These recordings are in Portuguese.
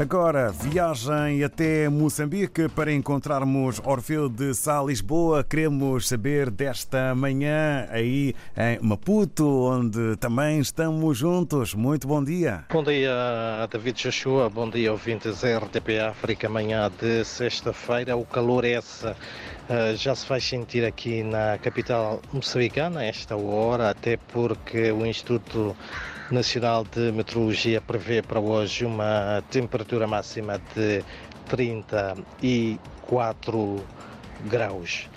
Agora, viagem até Moçambique para encontrarmos Orfeu de Sá, Lisboa. Queremos saber desta manhã aí em Maputo, onde também estamos juntos. Muito bom dia. Bom dia, David Joshua. Bom dia, ouvintes RTP África. Manhã de sexta-feira. O calor é essa Uh, já se faz sentir aqui na capital moçambicana, a esta hora, até porque o Instituto Nacional de Meteorologia prevê para hoje uma temperatura máxima de 34 graus.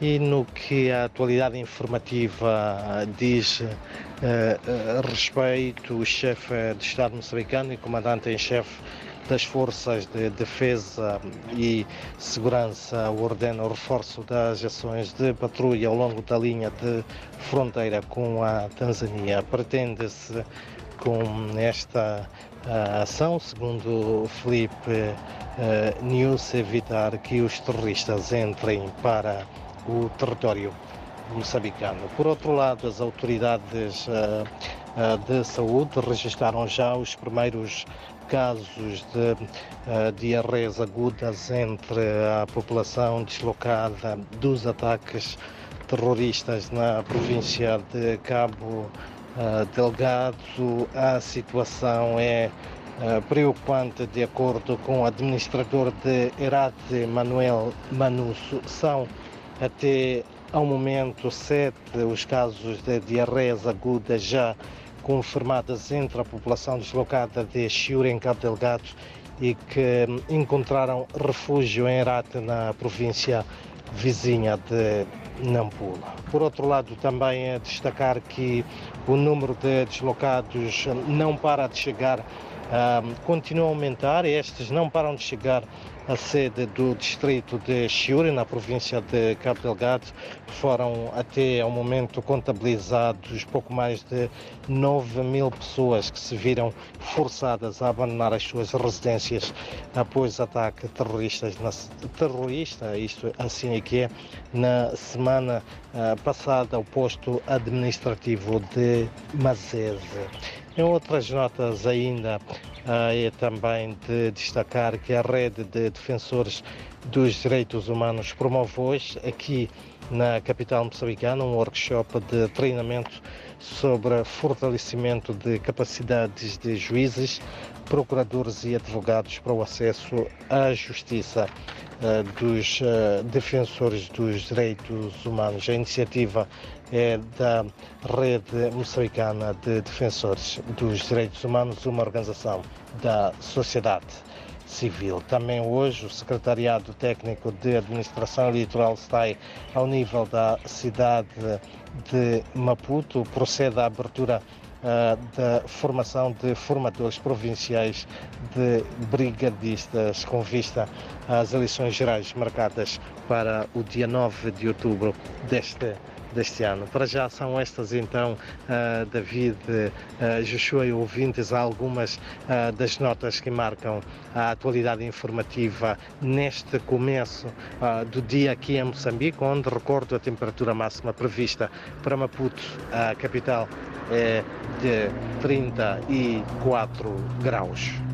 E no que a atualidade informativa diz uh, uh, respeito, o chefe de Estado moçambicano e comandante em chefe das Forças de Defesa e Segurança ordena o reforço das ações de patrulha ao longo da linha de fronteira com a Tanzânia. Pretende-se com esta uh, ação, segundo Felipe uh, News, evitar que os terroristas entrem para o território moçambicano. Por outro lado, as autoridades uh, de saúde registraram já os primeiros casos de uh, diarreias agudas entre a população deslocada dos ataques terroristas na província de Cabo uh, Delgado. A situação é preocupante, de acordo com o administrador de Herate, Manuel Manusso. São até ao momento sete os casos de diarreias agudas já confirmadas entre a população deslocada de Chiura, em Cabo Delgado, e que encontraram refúgio em Herate, na província vizinha de Nampula. Por outro lado, também é destacar que o número de deslocados não para de chegar, continua a aumentar e estes não param de chegar a sede do distrito de Chiuri, na província de Cabo Delgado. Foram até ao momento contabilizados pouco mais de 9 mil pessoas que se viram forçadas a abandonar as suas residências após ataque terroristas na, terrorista, isto assim é que é, na semana uh, passada ao posto administrativo de Mazese. Em outras notas ainda, ah, é também de destacar que a rede de defensores dos direitos humanos promove hoje, aqui na capital moçambicana, um workshop de treinamento sobre fortalecimento de capacidades de juízes, procuradores e advogados para o acesso à justiça uh, dos uh, defensores dos direitos humanos. A iniciativa é da Rede Moçambicana de Defensores dos Direitos Humanos, uma organização da sociedade civil. Também hoje o Secretariado Técnico de Administração Eleitoral está ao nível da cidade de Maputo, procede à abertura uh, da formação de formadores provinciais de brigadistas com vista às eleições gerais marcadas para o dia 9 de outubro deste deste ano. Para já são estas então, uh, David, uh, Joshua e ouvintes, algumas uh, das notas que marcam a atualidade informativa neste começo do dia aqui em Moçambique, onde recordo a temperatura máxima prevista para Maputo, a capital, é de 34 graus.